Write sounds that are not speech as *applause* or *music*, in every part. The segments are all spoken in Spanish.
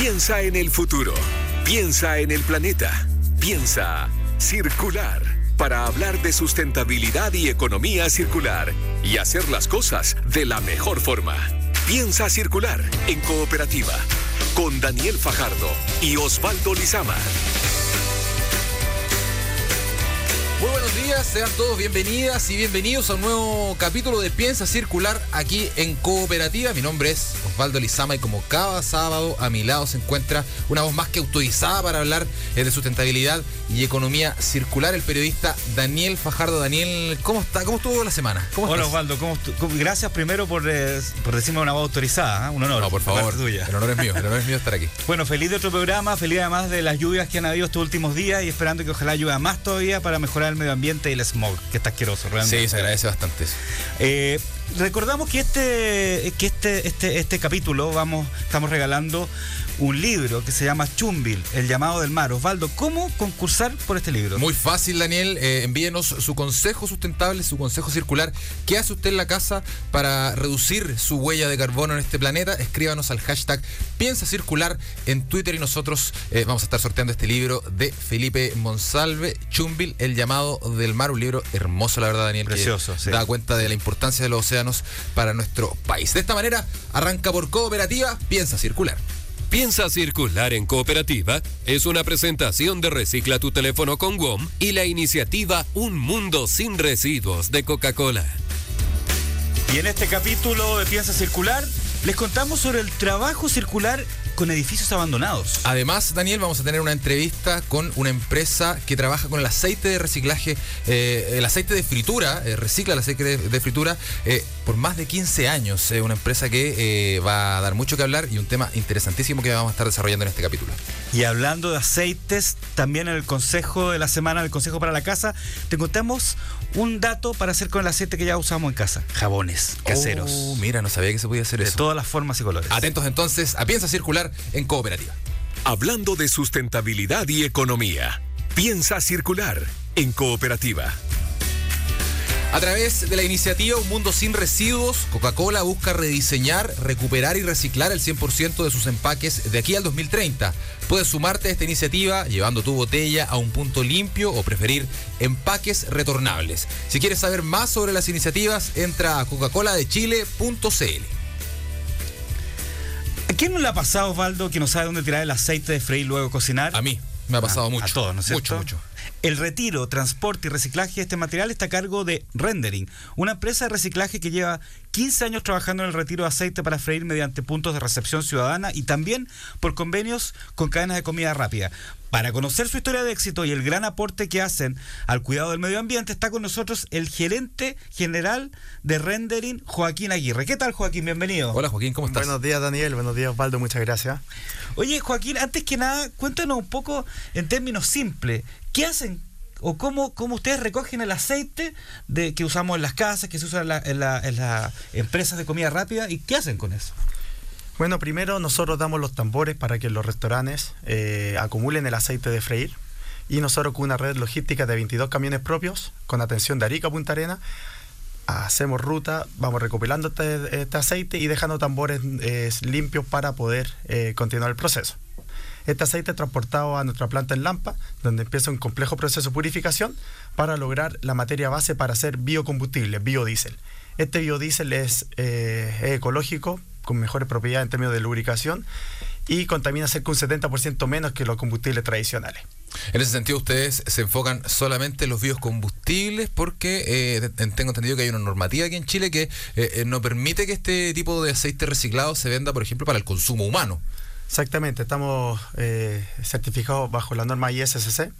Piensa en el futuro. Piensa en el planeta. Piensa circular para hablar de sustentabilidad y economía circular y hacer las cosas de la mejor forma. Piensa circular en cooperativa con Daniel Fajardo y Osvaldo Lizama. Días, sean todos bienvenidas y bienvenidos a un nuevo capítulo de Piensa Circular aquí en Cooperativa. Mi nombre es Osvaldo Lizama y como cada sábado a mi lado se encuentra una voz más que autorizada para hablar eh, de sustentabilidad y economía circular, el periodista Daniel Fajardo. Daniel, ¿cómo está? ¿Cómo estuvo la semana? ¿Cómo Hola Osvaldo, ¿cómo gracias primero por, eh, por decirme una voz autorizada, ¿eh? un honor. No, por favor, tuya. el honor es mío, el honor es mío estar aquí. *laughs* Bueno, feliz de otro programa, feliz además de las lluvias que han habido estos últimos días y esperando que ojalá llueva más todavía para mejorar el medio ambiente y el smog, que está asqueroso realmente. Sí, se agradece bastante eso. Eh, recordamos que este, que este, este, este capítulo vamos, estamos regalando un libro que se llama Chumbil, El llamado del mar. Osvaldo, ¿cómo concursar por este libro? Muy fácil, Daniel. Eh, envíenos su consejo sustentable, su consejo circular. ¿Qué hace usted en la casa para reducir su huella de carbono en este planeta? Escríbanos al hashtag Piensa Circular en Twitter y nosotros eh, vamos a estar sorteando este libro de Felipe Monsalve, Chumbil, El llamado del mar. Un libro hermoso, la verdad, Daniel. Precioso, que Da cuenta de la importancia de los océanos para nuestro país. De esta manera, arranca por cooperativa, Piensa Circular. Piensa circular en cooperativa es una presentación de Recicla tu teléfono con WOM y la iniciativa Un Mundo sin Residuos de Coca-Cola. Y en este capítulo de Piensa Circular les contamos sobre el trabajo circular con edificios abandonados. Además, Daniel, vamos a tener una entrevista con una empresa que trabaja con el aceite de reciclaje, eh, el aceite de fritura, eh, recicla el aceite de, fritura eh, por más de 15 años. una empresa que va a dar mucho que hablar y un tema interesantísimo que vamos a estar desarrollando en este capítulo. Y hablando de aceites, también en el consejo de la semana, el consejo para la casa, te contamos un dato para hacer con el aceite que ya usamos en casa. Jabones caseros. Oh, mira, no sabía que se podía hacer eso. De todas las formas y colores. Atentos entonces a Piensa Circular en cooperativa. Hablando de sustentabilidad y economía, piensa circular en cooperativa. A través de la iniciativa Un Mundo Sin Residuos, Coca-Cola busca rediseñar, recuperar y reciclar el 100% de sus empaques de aquí al 2030. Puedes sumarte a esta iniciativa llevando tu botella a un punto limpio o preferir empaques retornables. Si quieres saber más sobre las iniciativas, entra a coca-coladechile.cl. ¿A quién no le ha pasado, Osvaldo, que no sabe dónde tirar el aceite de freír luego cocinar? A mí. Me ha pasado a, mucho. A todos, ¿no es cierto? Mucho, mucho. El retiro, transporte y reciclaje de este material está a cargo de Rendering, una empresa de reciclaje que lleva 15 años trabajando en el retiro de aceite para freír mediante puntos de recepción ciudadana y también por convenios con cadenas de comida rápida. Para conocer su historia de éxito y el gran aporte que hacen al cuidado del medio ambiente, está con nosotros el gerente general de Rendering, Joaquín Aguirre. ¿Qué tal, Joaquín? Bienvenido. Hola, Joaquín, ¿cómo estás? Buenos días, Daniel. Buenos días, Osvaldo. Muchas gracias. Oye, Joaquín, antes que nada, cuéntanos un poco en términos simples. ¿Qué hacen o cómo, cómo, ustedes recogen el aceite de, que usamos en las casas, que se usa en las empresas de comida rápida y qué hacen con eso? Bueno, primero nosotros damos los tambores para que los restaurantes eh, acumulen el aceite de freír y nosotros con una red logística de 22 camiones propios con atención de Arica a Punta Arena hacemos ruta, vamos recopilando este, este aceite y dejando tambores eh, limpios para poder eh, continuar el proceso. Este aceite es transportado a nuestra planta en Lampa, donde empieza un complejo proceso de purificación para lograr la materia base para hacer biocombustible, biodiesel. Este biodiesel es ecológico, con mejores propiedades en términos de lubricación y contamina cerca un 70% menos que los combustibles tradicionales. En ese sentido, ustedes se enfocan solamente en los biocombustibles porque eh, tengo entendido que hay una normativa aquí en Chile que eh, eh, no permite que este tipo de aceite reciclado se venda, por ejemplo, para el consumo humano. Exactamente, estamos certificados bajo la norma ISSC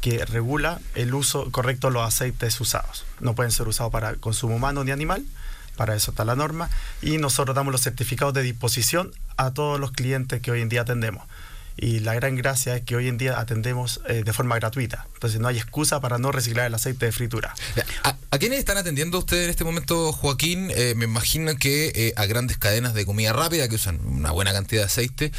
que regula el uso correcto de los aceites usados. No pueden ser usados para consumo humano ni animal para eso está la norma, y nosotros damos los certificados de disposición a todos los clientes que hoy en día atendemos. Y la gran gracia es que hoy en día atendemos eh, de forma gratuita. Entonces no hay excusa para no reciclar el aceite de fritura. ¿A, quiénes están atendiendo ustedes en este momento, Joaquín? Eh, me imagino que eh, a grandes cadenas de comida rápida que usan una buena cantidad de aceite.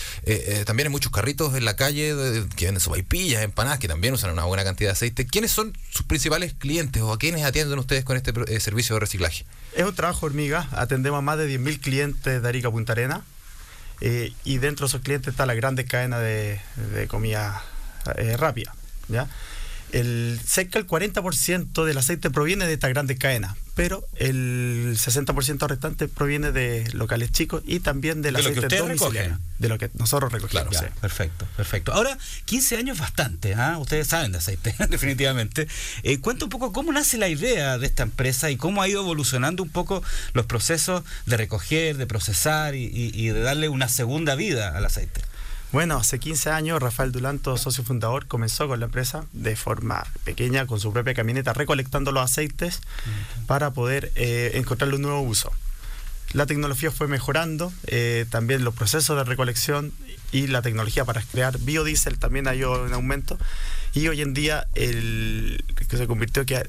también hay muchos carritos en la calle que venden sopaipillas, empanadas, que también usan una buena cantidad de aceite. ¿Quiénes son sus principales clientes o a quiénes atienden ustedes con este servicio de reciclaje? Es un trabajo hormiga. Atendemos a más de 10.000 clientes de Arica Punta Arena eh, y dentro de esos clientes está la grande cadena de, comida eh, rápida. ¿ya? El, cerca del 40% del aceite proviene de estas grandes cadenas, pero el 60% restante proviene de locales chicos y también del De aceite domiciliario, de lo que nosotros recogemos. Sí. perfecto, perfecto. Ahora, 15 años bastante, ¿ah? ustedes saben de aceite, *laughs* definitivamente. Eh, cuenta un poco cómo nace la idea de esta empresa y cómo ha ido evolucionando un poco los procesos de recoger, de procesar y, y- y de darle una segunda vida al aceite. Bueno, hace 15 años Rafael Dulanto, socio fundador, comenzó con la empresa de forma pequeña, con su propia camioneta, recolectando los aceites para poder eh, encontrarle un nuevo uso. La tecnología fue mejorando, eh, también los procesos de recolección y la tecnología para crear biodiesel también ha ido en aumento. Y hoy en día el, que se convirtió que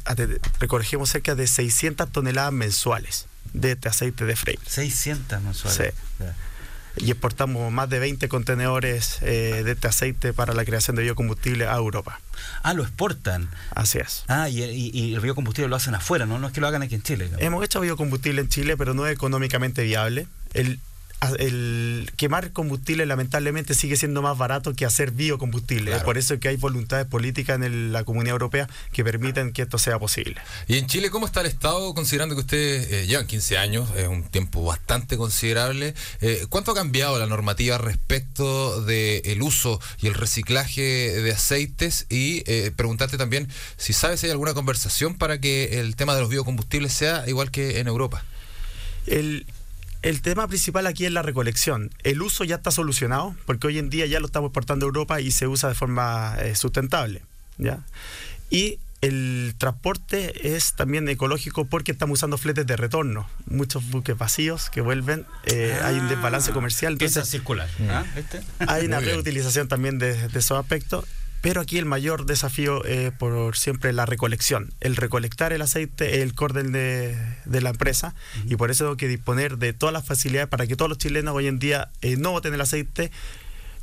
recogemos cerca de 600 toneladas mensuales de este aceite de Frey. 600 mensuales. Sí. Y exportamos más de 20 contenedores eh, de este aceite para la creación de biocombustible a Europa. Ah, lo exportan. Así es. Ah, y, y- y el biocombustible lo hacen afuera, ¿no? No es que lo hagan aquí en Chile. Hemos hecho biocombustible en Chile, pero no es económicamente viable. El, el quemar combustible lamentablemente sigue siendo más barato que hacer biocombustible. Claro. Por eso que hay voluntades políticas en el- la comunidad europea que permiten que esto sea posible. Y en Chile, ¿cómo está el Estado, considerando que ustedes eh, llevan 15 años, es un tiempo bastante considerable? Eh, ¿Cuánto ha cambiado la normativa respecto del uso y el reciclaje de aceites? Y eh, preguntarte también si sabes si hay alguna conversación para que el tema de los biocombustibles sea igual que en Europa. El, el tema principal aquí es la recolección. El uso ya está solucionado, porque hoy en día ya lo estamos exportando a Europa y se usa de forma eh, sustentable. ¿ya? Y el transporte es también ecológico porque estamos usando fletes de retorno. Muchos buques vacíos que vuelven, eh, hay un desbalance comercial. Piensa Entonces, circular. ¿ah? ¿Viste? hay una Muy bien. reutilización también de, de esos aspectos. Pero aquí el mayor desafío es por siempre la recolección. El recolectar el aceite es el core de, de la empresa y por eso tengo que disponer de todas las facilidades para que todos los chilenos hoy en día eh, no boten el aceite,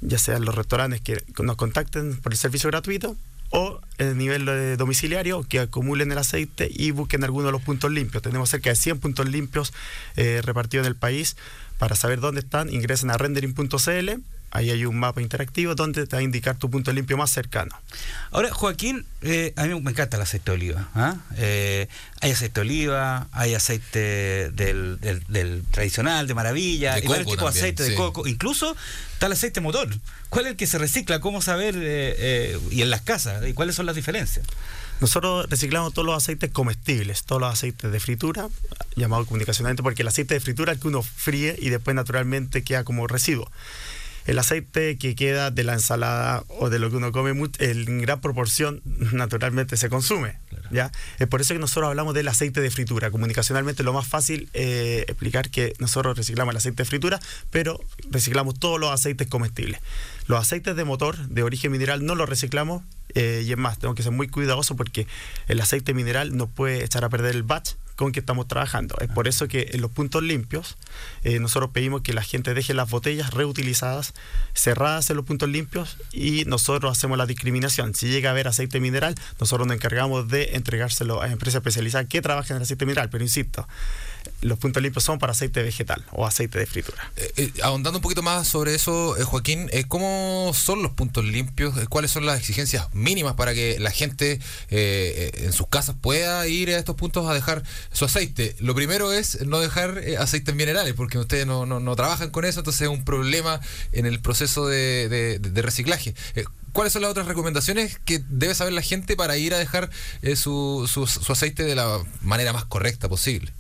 ya sean los restaurantes que nos contacten por el servicio gratuito o en el nivel eh, domiciliario que acumulen el aceite y busquen alguno de los puntos limpios. Tenemos cerca de 100 puntos limpios eh, repartidos en el país. Para saber dónde están, ingresen a rendering.cl. Ahí hay un mapa interactivo donde te va a indicar tu punto limpio más cercano. Ahora, Joaquín, eh, a mí me encanta el aceite de oliva. ¿ah? Eh, hay aceite de oliva, hay aceite del, del- del tradicional, de maravilla, De y varios tipos de aceite de sí. coco. Incluso está el aceite motor. ¿Cuál es el que se recicla? ¿Cómo saber? eh, eh, y en las casas, ¿y cuáles son las diferencias? Nosotros reciclamos todos los aceites comestibles, todos los aceites de fritura, llamado comunicacionalmente, porque el aceite de fritura es el que uno fríe y después naturalmente queda como residuo. El aceite que queda de la ensalada o de lo que uno come en gran proporción naturalmente se consume. ¿ya? Es por eso que nosotros hablamos del aceite de fritura. Comunicacionalmente lo más fácil eh, explicar que nosotros reciclamos el aceite de fritura, pero reciclamos todos los aceites comestibles. Los aceites de motor de origen mineral no los reciclamos eh, y es más, tengo que ser muy cuidadoso porque el aceite mineral nos puede echar a perder el batch con que estamos trabajando. Es por eso que en los puntos limpios eh, nosotros pedimos que la gente deje las botellas reutilizadas cerradas en los puntos limpios y nosotros hacemos la discriminación. Si llega a haber aceite mineral, nosotros nos encargamos de entregárselo a empresas especializadas que trabajan en el aceite mineral. Pero insisto, los puntos limpios son para aceite vegetal o aceite de fritura. Eh, eh, ahondando un poquito más sobre eso, eh, Joaquín, eh, ¿cómo son los puntos limpios? Eh, ¿Cuáles son las exigencias mínimas para que la gente en sus casas pueda ir a estos puntos a dejar su aceite? Lo primero es no dejar aceites minerales, porque ustedes no, trabajan con eso, entonces es un problema en el proceso de, de- reciclaje. ¿Cuáles son las otras recomendaciones que debe saber la gente para ir a dejar su, su- su aceite de la manera más correcta posible?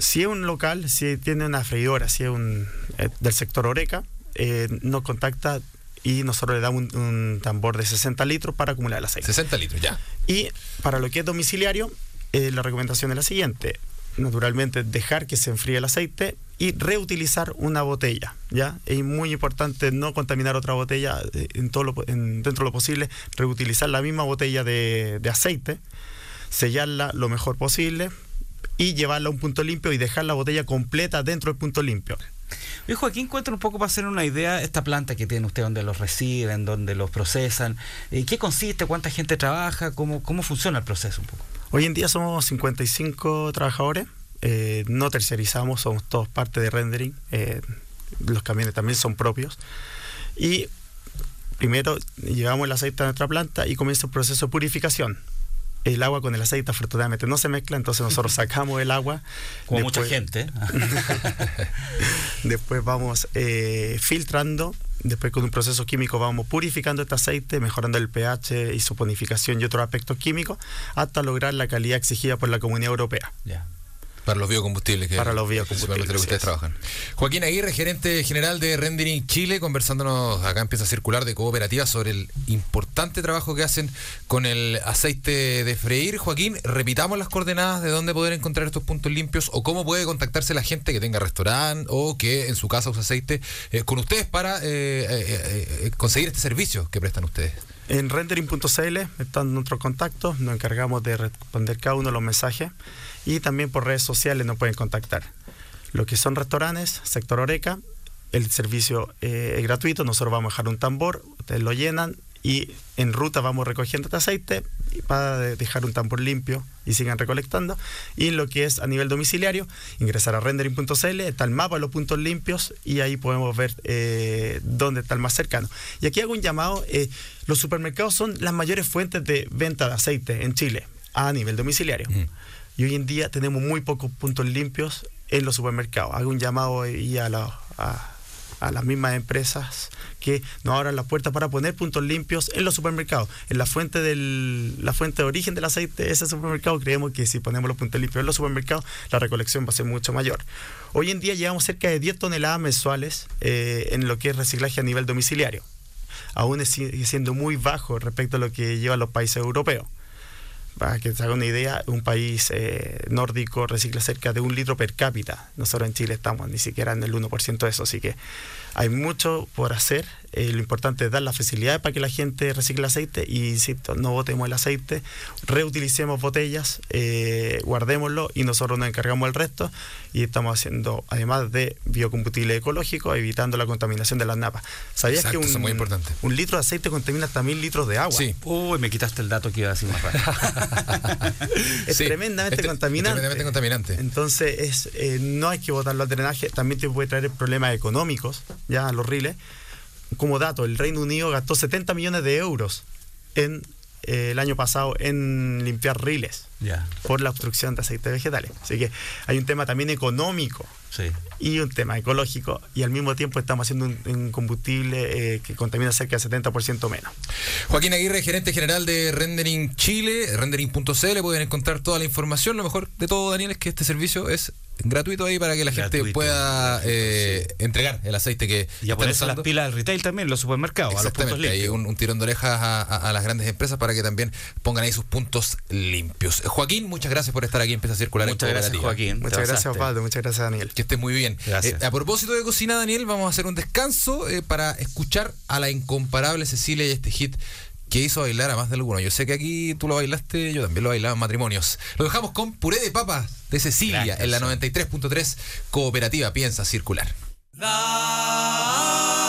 Si es un local, si tiene una freidora, si es un, eh, del sector Oreca, eh, nos contacta y nosotros le damos un, un tambor de 60 litros para acumular el aceite. 60 litros, ya. Y para lo que es domiciliario, eh, la recomendación es la siguiente. Naturalmente, dejar que se enfríe el aceite y reutilizar una botella. ¿ya? Es muy importante no contaminar otra botella en todo lo en- dentro de lo posible, reutilizar la misma botella de, de aceite, sellarla lo mejor posible y llevarla a un punto limpio y dejar la botella completa dentro del punto limpio. Oye, Joaquín, cuéntanos un poco para hacer una idea esta planta que tiene usted, donde los reciben, donde los procesan. Eh, ¿Qué consiste? ¿Cuánta gente trabaja? ¿Cómo, cómo funciona el proceso un poco? Hoy en día somos 55 trabajadores, eh, no tercerizamos, somos todos parte de rendering. eh, los camiones también son propios. Y primero llevamos el aceite a nuestra planta y comienza el proceso de purificación el agua con el aceite afortunadamente no se mezcla, entonces nosotros *laughs* sacamos el agua. Como mucha gente. *laughs* después vamos eh, filtrando, después con un proceso químico vamos purificando este aceite, mejorando el pH y su ponificación y otros aspectos químicos, hasta lograr la calidad exigida por la Comunidad Europea. Para los biocombustibles que, para los biocombustibles que ustedes trabajan. Joaquín Aguirre, gerente general de Rendering Chile, conversándonos acá empieza a circular de cooperativa sobre el importante trabajo que hacen con el aceite de freír. Joaquín, repitamos las coordenadas de dónde poder encontrar estos puntos limpios o cómo puede contactarse la gente que tenga restaurante o que en su casa use aceite eh, con ustedes para eh, eh, conseguir este servicio que prestan ustedes. En rendering.cl están nuestros contactos, nos encargamos de responder cada uno de los mensajes y también por redes sociales nos pueden contactar. Lo que son restaurantes, sector Oreca, el servicio eh, es gratuito, nosotros vamos a dejar un tambor, ustedes lo llenan y en ruta vamos recogiendo este aceite para dejar un tambor limpio y sigan recolectando. Y lo que es a nivel domiciliario, ingresar a rendering.cl, está el mapa de los puntos limpios y ahí podemos ver eh, dónde está el más cercano. Y aquí hago un llamado, eh, los supermercados son las mayores fuentes de venta de aceite en Chile a nivel domiciliario. Y hoy en día tenemos muy pocos puntos limpios en los supermercados. Hago un llamado y a, las mismas empresas que nos abran las puertas para poner puntos limpios en los supermercados. En la fuente del, la fuente de origen del aceite, ese supermercado, creemos que si ponemos los puntos limpios en los supermercados, la recolección va a ser mucho mayor. Hoy en día llevamos cerca de 10 toneladas mensuales eh, en lo que es reciclaje a nivel domiciliario. Aún sigue siendo muy bajo respecto a lo que llevan los países europeos. Para que se haga una idea, un país eh, nórdico recicla cerca de un litro per cápita. Nosotros en Chile estamos ni siquiera en el 1% de eso, así que hay mucho por hacer. Eh, lo importante es dar las facilidades para que la gente recicle aceite y, insisto, no botemos el aceite, reutilicemos botellas, eh, guardémoslo y nosotros nos encargamos del resto y estamos haciendo, además de biocombustible ecológico, evitando la contaminación de las napas. ¿Sabías que un, muy importante. un litro de aceite contamina hasta mil litros de agua? Sí. Uy, me quitaste el dato que iba a decir más rápido. *laughs* es tremendamente contaminante. tremendamente contaminante. Entonces, es, eh, no hay que botarlo al drenaje, también te puede traer problemas económicos ya los riles. Como dato, el Reino Unido gastó 70 millones de euros en eh, el año pasado en limpiar riles por la obstrucción de aceites vegetales. Así que hay un tema también económico y un tema ecológico y al mismo tiempo estamos haciendo un, combustible eh, que contamina cerca del 70% menos. Joaquín Aguirre, gerente general de Rendering Chile, rendering.cl, pueden encontrar toda la información. Lo mejor de todo, Daniel, es que este servicio es gratuito ahí para que la gente pueda eh, entregar el aceite que y a ponerse las pilas del retail también, los supermercados, a los puntos limpios. Hay un, tirón de orejas a, las grandes empresas para que también pongan ahí sus puntos limpios. Joaquín, muchas gracias por estar aquí en a Circular muchas gracias, Joaquín. Muchas gracias, Osvaldo. Muchas gracias, Daniel. Que estés muy bien. Eh, a propósito de cocina, Daniel, vamos a hacer un descanso eh, para escuchar a la incomparable Cecilia y este hit que hizo bailar a más de alguno. Yo sé que aquí tú lo bailaste, yo también lo bailaba en matrimonios. Lo dejamos con puré de papas de Cecilia en la 93.3 Cooperativa Piensa Circular. para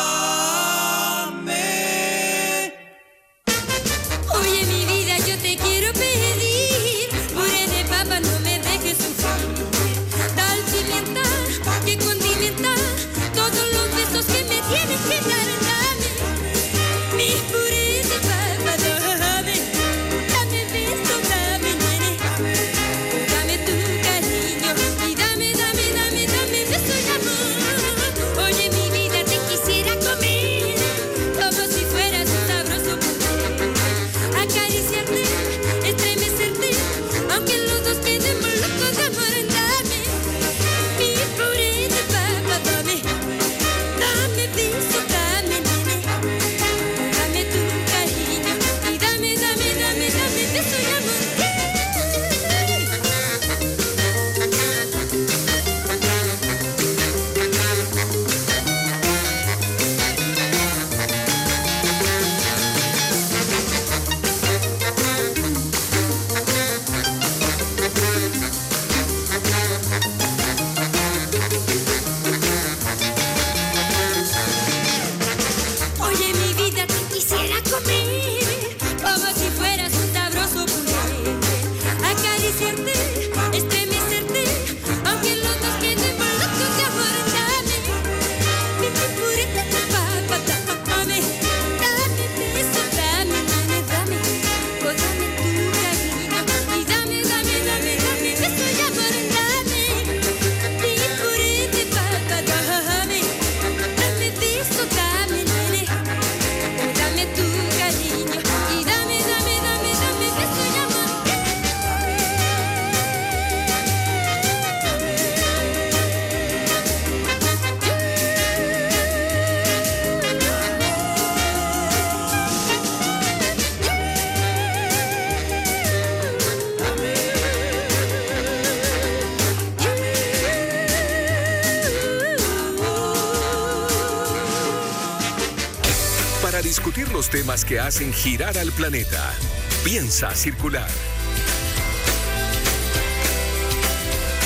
los temas que hacen girar al planeta. Piensa circular.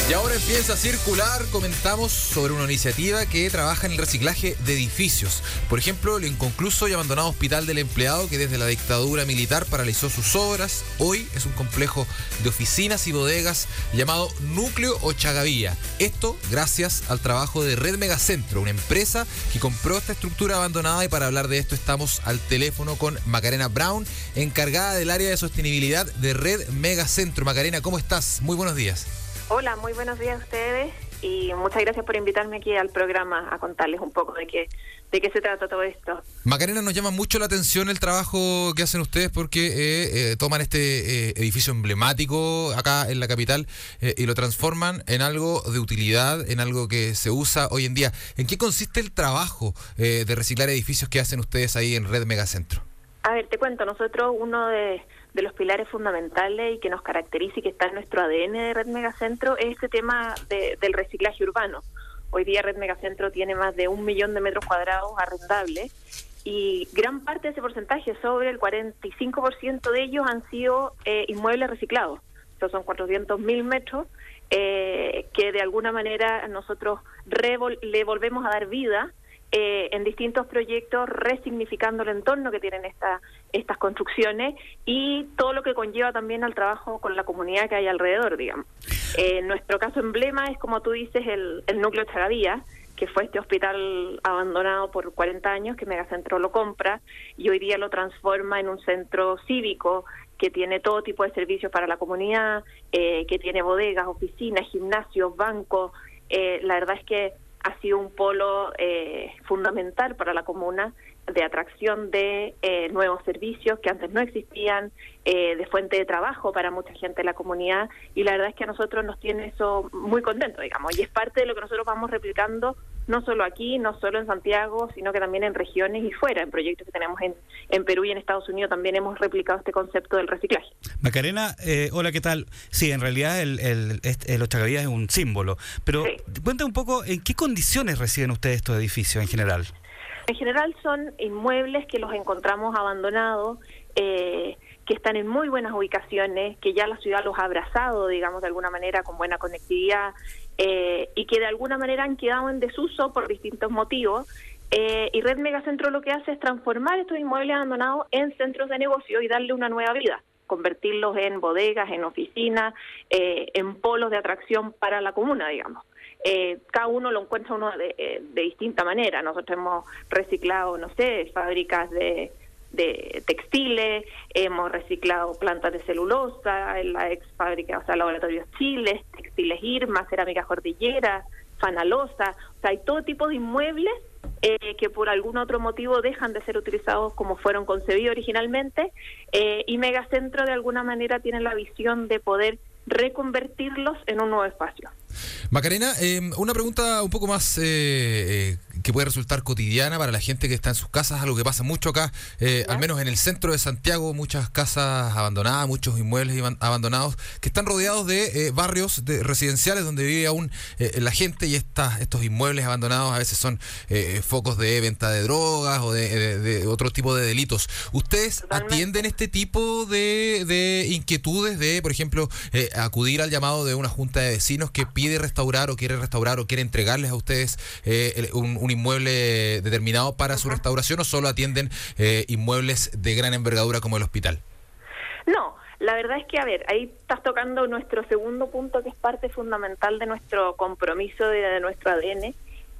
Y ahora empieza a circular, comentamos sobre una iniciativa que trabaja en el reciclaje de edificios. Por ejemplo, el inconcluso y abandonado Hospital del Empleado que desde la dictadura militar paralizó sus obras. Hoy es un complejo de oficinas y bodegas llamado Núcleo Ochagavía. Esto gracias al trabajo de Red Megacentro, una empresa que compró esta estructura abandonada y para hablar de esto estamos al teléfono con Macarena Brown, encargada del área de sostenibilidad de Red Megacentro. Macarena, ¿cómo estás? Muy buenos días. Hola, muy buenos días a ustedes y muchas gracias por invitarme aquí al programa a contarles un poco de qué, de qué se trata todo esto. Macarena, nos llama mucho la atención el trabajo que hacen ustedes porque eh, eh, toman este eh, edificio emblemático acá en la capital y lo transforman en algo de utilidad, en algo que se usa hoy en día. ¿En qué consiste el trabajo de reciclar edificios que hacen ustedes ahí en Red Megacentro? A ver, te cuento, nosotros uno de de los pilares fundamentales y que nos caracteriza y que está en nuestro ADN de Red Megacentro es este tema del reciclaje urbano. Hoy día Red Megacentro tiene más de un millón de metros cuadrados arrendables y gran parte de ese porcentaje, sobre el 45% de ellos, han sido eh, inmuebles reciclados. Estos son 400 mil metros eh, que de alguna manera nosotros le volvemos a dar vida eh, en distintos proyectos resignificando el entorno que tienen esta, estas construcciones y todo lo que conlleva también al trabajo con la comunidad que hay alrededor, digamos. Eh, nuestro caso emblema es, como tú dices, el, el núcleo Chagadía, que fue este hospital abandonado por 40 años, que Megacentro lo compra y hoy día lo transforma en un centro cívico que tiene todo tipo de servicios para la comunidad, eh, que tiene bodegas, oficinas, gimnasios, bancos. Eh, la verdad es que ha sido un polo eh, fundamental para la comuna de atracción de eh, nuevos servicios que antes no existían, eh, de fuente de trabajo para mucha gente de la comunidad y la verdad es que a nosotros nos tiene eso muy contento, digamos, y es parte de lo que nosotros vamos replicando no solo aquí, no solo en Santiago, sino que también en regiones y fuera, en proyectos que tenemos en, en Perú y en Estados Unidos también hemos replicado este concepto del reciclaje. Macarena, eh, hola, ¿qué tal? Sí, en realidad el, el, el es un símbolo, pero cuenta un poco en qué condiciones reciben ustedes estos edificios en general. En general son inmuebles que los encontramos abandonados, eh, que están en muy buenas ubicaciones, que ya la ciudad los ha abrazado, digamos, de alguna manera, con buena conectividad, eh, y que de alguna manera han quedado en desuso por distintos motivos. Eh, y Red Megacentro lo que hace es transformar estos inmuebles abandonados en centros de negocio y darle una nueva vida convertirlos en bodegas, en oficinas, en polos de atracción para la comuna, digamos eh, cada uno lo encuentra uno eh, de, distinta manera. Nosotros hemos reciclado, no sé, fábricas de, textiles, hemos reciclado plantas de celulosa, en la ex fábrica, o sea, laboratorios chiles, textiles Irma, cerámica cordillera, fanalosa, o sea, hay todo tipo de inmuebles eh, que por algún otro motivo dejan de ser utilizados como fueron concebidos originalmente eh, y Megacentro de alguna manera tiene la visión de poder reconvertirlos en un nuevo espacio. Macarena, eh, una pregunta un poco más eh, que puede resultar cotidiana para la gente que está en sus casas, algo que pasa mucho acá, eh, al menos en el centro de Santiago, muchas casas abandonadas, muchos inmuebles abandonados, que están rodeados de barrios de residenciales donde vive aún la gente y estas, estos inmuebles abandonados a veces son focos de venta de drogas o de, otro tipo de delitos. ¿Ustedes atienden este tipo de, de inquietudes de, por ejemplo, acudir al llamado de una junta de vecinos que pide restaurar o quiere restaurar o quiere entregarles a ustedes eh, un, inmueble determinado para su restauración o solo atienden eh, inmuebles de gran envergadura como el hospital? No, la verdad es que, a ver, ahí estás tocando nuestro segundo punto que es parte fundamental de nuestro compromiso, de, nuestro ADN,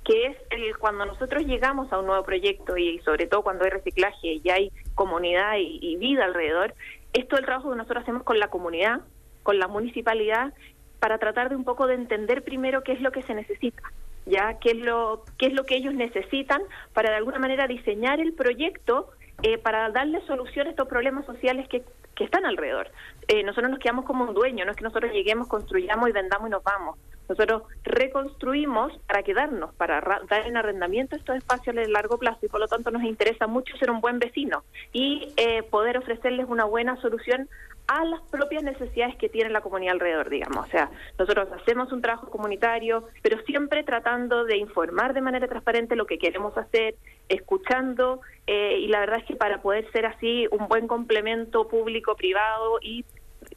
que es el cuando nosotros llegamos a un nuevo proyecto y sobre todo cuando hay reciclaje y hay comunidad y, y vida alrededor, es todo el trabajo que nosotros hacemos con la comunidad, con la municipalidad para tratar de un poco de entender primero qué es lo que se necesita, ya qué es lo qué es lo que ellos necesitan para de alguna manera diseñar el proyecto eh, para darle solución a estos problemas sociales que, que están alrededor. Eh, nosotros nos quedamos como un dueño, no es que nosotros lleguemos, construyamos y vendamos y nos vamos. Nosotros reconstruimos para quedarnos, para dar en arrendamiento estos espacios a largo plazo y por lo tanto nos interesa mucho ser un buen vecino y eh, poder ofrecerles una buena solución a las propias necesidades que tiene la comunidad alrededor, digamos. O sea, nosotros hacemos un trabajo comunitario, pero siempre tratando de informar de manera transparente lo que queremos hacer, escuchando, eh, y la verdad es que para poder ser así un buen complemento público-privado y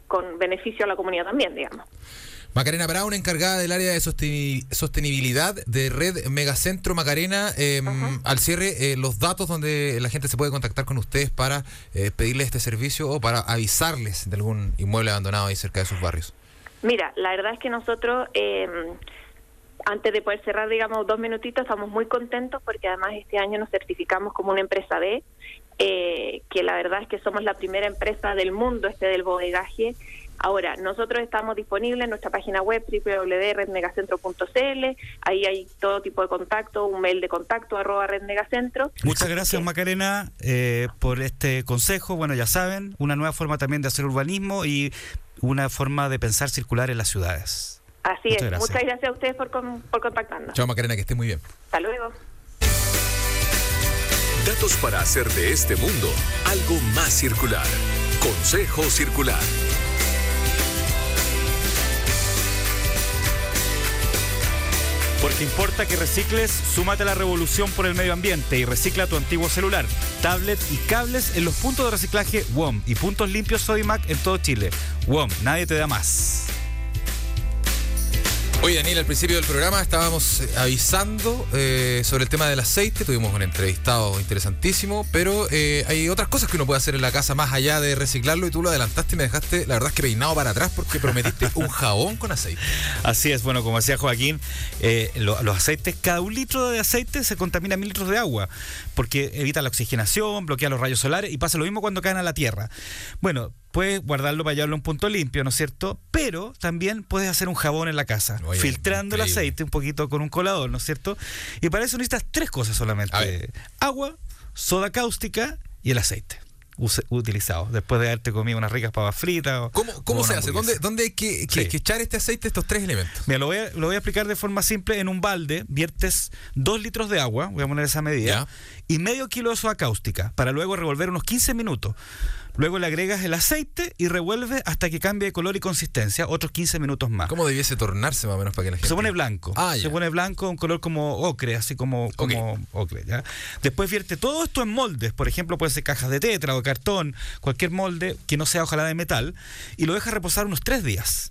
con beneficio a la comunidad también, digamos. Macarena Brown, encargada del área de sostenibilidad de Red Megacentro Macarena. Em, al cierre, eh, los datos donde la gente se puede contactar con ustedes para eh, pedirles este servicio o para avisarles de algún inmueble abandonado ahí cerca de sus barrios. Mira, la verdad es que nosotros, em, antes de poder cerrar, digamos, dos minutitos, estamos muy contentos porque además este año nos certificamos como una empresa B, eh, que la verdad es que somos la primera empresa del mundo este del bodegaje Ahora, nosotros estamos disponibles en nuestra página web www.redmegacentro.cl, ahí hay todo tipo de contacto, un mail de contacto arroba redmegacentro. Muchas gracias Macarena eh, por este consejo, bueno ya saben, una nueva forma también de hacer urbanismo y una forma de pensar circular en las ciudades. Así es, muchas gracias a ustedes por, por contactarnos. Chao Macarena, que esté muy bien. Hasta luego. Datos para hacer de este mundo algo más circular. Consejo Circular. Porque importa que recicles, súmate a la revolución por el medio ambiente y recicla tu antiguo celular, tablet y cables en los puntos de reciclaje WOM y puntos limpios Sodimac en todo Chile. WOM, nadie te da más. Oye, Daniel, al principio del programa estábamos eh, avisando eh, sobre el tema del aceite. Tuvimos un entrevistado interesantísimo, pero eh, hay otras cosas que uno puede hacer en la casa más allá de reciclarlo y tú lo adelantaste y me dejaste, la verdad es que peinado para atrás porque prometiste *laughs* un jabón con aceite. Así es, bueno, como decía Joaquín, los aceites, cada un litro de aceite se contamina mil litros de agua porque evita la oxigenación, bloquea los rayos solares y pasa lo mismo cuando caen a la tierra. Bueno, puedes guardarlo para llevarlo a un punto limpio, ¿no es cierto? Pero también puedes hacer un jabón en la casa, filtrando el aceite un poquito con un colador, ¿no es cierto? Y para eso necesitas tres cosas solamente. Agua, soda cáustica y el aceite utilizado después de haberte comido unas ricas papas fritas. ¿Cómo, se hace? ¿Dónde, dónde hay que, echar este aceite, estos tres elementos? Mira, lo voy, a, lo voy a explicar de forma simple. En un balde viertes dos litros de agua, voy a poner esa medida, y medio kilo de soda cáustica, para luego revolver unos 15 minutos. Luego le agregas el aceite y revuelves hasta que cambie de color y consistencia, otros 15 minutos más. ¿Cómo debiese tornarse más o menos para que la gente... Se pone blanco. Ah, se pone blanco, un color como ocre, así como, como ocre. ¿ya? Después vierte todo esto en moldes. Por ejemplo, puede ser cajas de tetra o cartón, cualquier molde que no sea ojalá de metal, y lo dejas reposar unos tres días.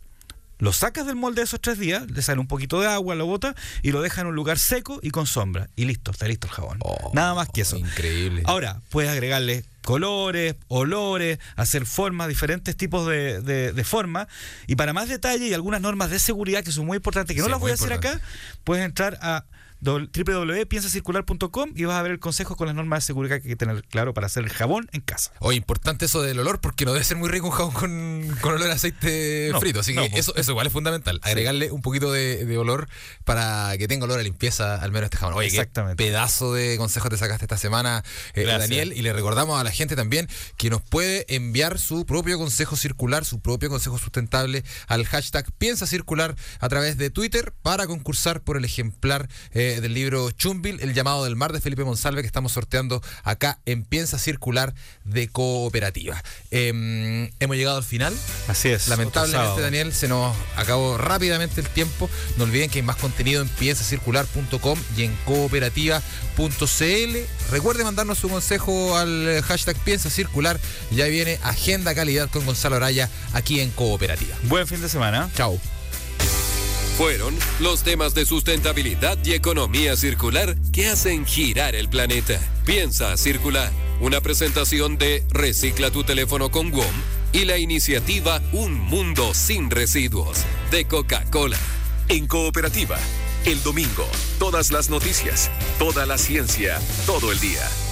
Lo sacas del molde de esos tres días, le sale un poquito de agua, lo bota y lo dejas en un lugar seco y con sombra. Y listo, está listo el jabón. Oh, Nada más que eso. Increíble. Ahora, puedes agregarle colores, olores, hacer formas, diferentes tipos de, de, formas. Y para más detalle y algunas normas de seguridad que son muy importantes, que no las voy a hacer acá, puedes entrar a www.piensacircular.com y vas a ver el consejo con las normas de seguridad que hay que tener claro para hacer el jabón en casa. O importante eso del olor, porque no debe ser muy rico un jabón con, olor a aceite frito. Así que eso, eso igual es fundamental. Agregarle un poquito de, olor para que tenga olor a limpieza, al menos este jabón. Oye, Exactamente. pedazo de consejos te sacaste esta semana, eh, Daniel. Y le recordamos a la gente también que nos puede enviar su propio consejo circular, su propio consejo sustentable al hashtag Piensa Circular a través de Twitter para concursar por el ejemplar. Eh, del libro Chumbil, El llamado del mar de Felipe Monsalve, que estamos sorteando acá en Piensa Circular de Cooperativa. Em, hemos llegado al final. Así es. Lamentablemente, Daniel, se nos acabó rápidamente el tiempo. No olviden que hay más contenido en piensacircular.com y en cooperativa.cl. Recuerde mandarnos su consejo al hashtag Piensa Circular. Ya viene Agenda Calidad con Gonzalo Araya aquí en Cooperativa. Buen fin de semana. Chao fueron los temas de sustentabilidad y economía circular que hacen girar el planeta. Piensa circular. Una presentación de Recicla tu teléfono con WOM y la iniciativa Un Mundo sin Residuos de Coca-Cola. En cooperativa, el domingo, todas las noticias, toda la ciencia, todo el día.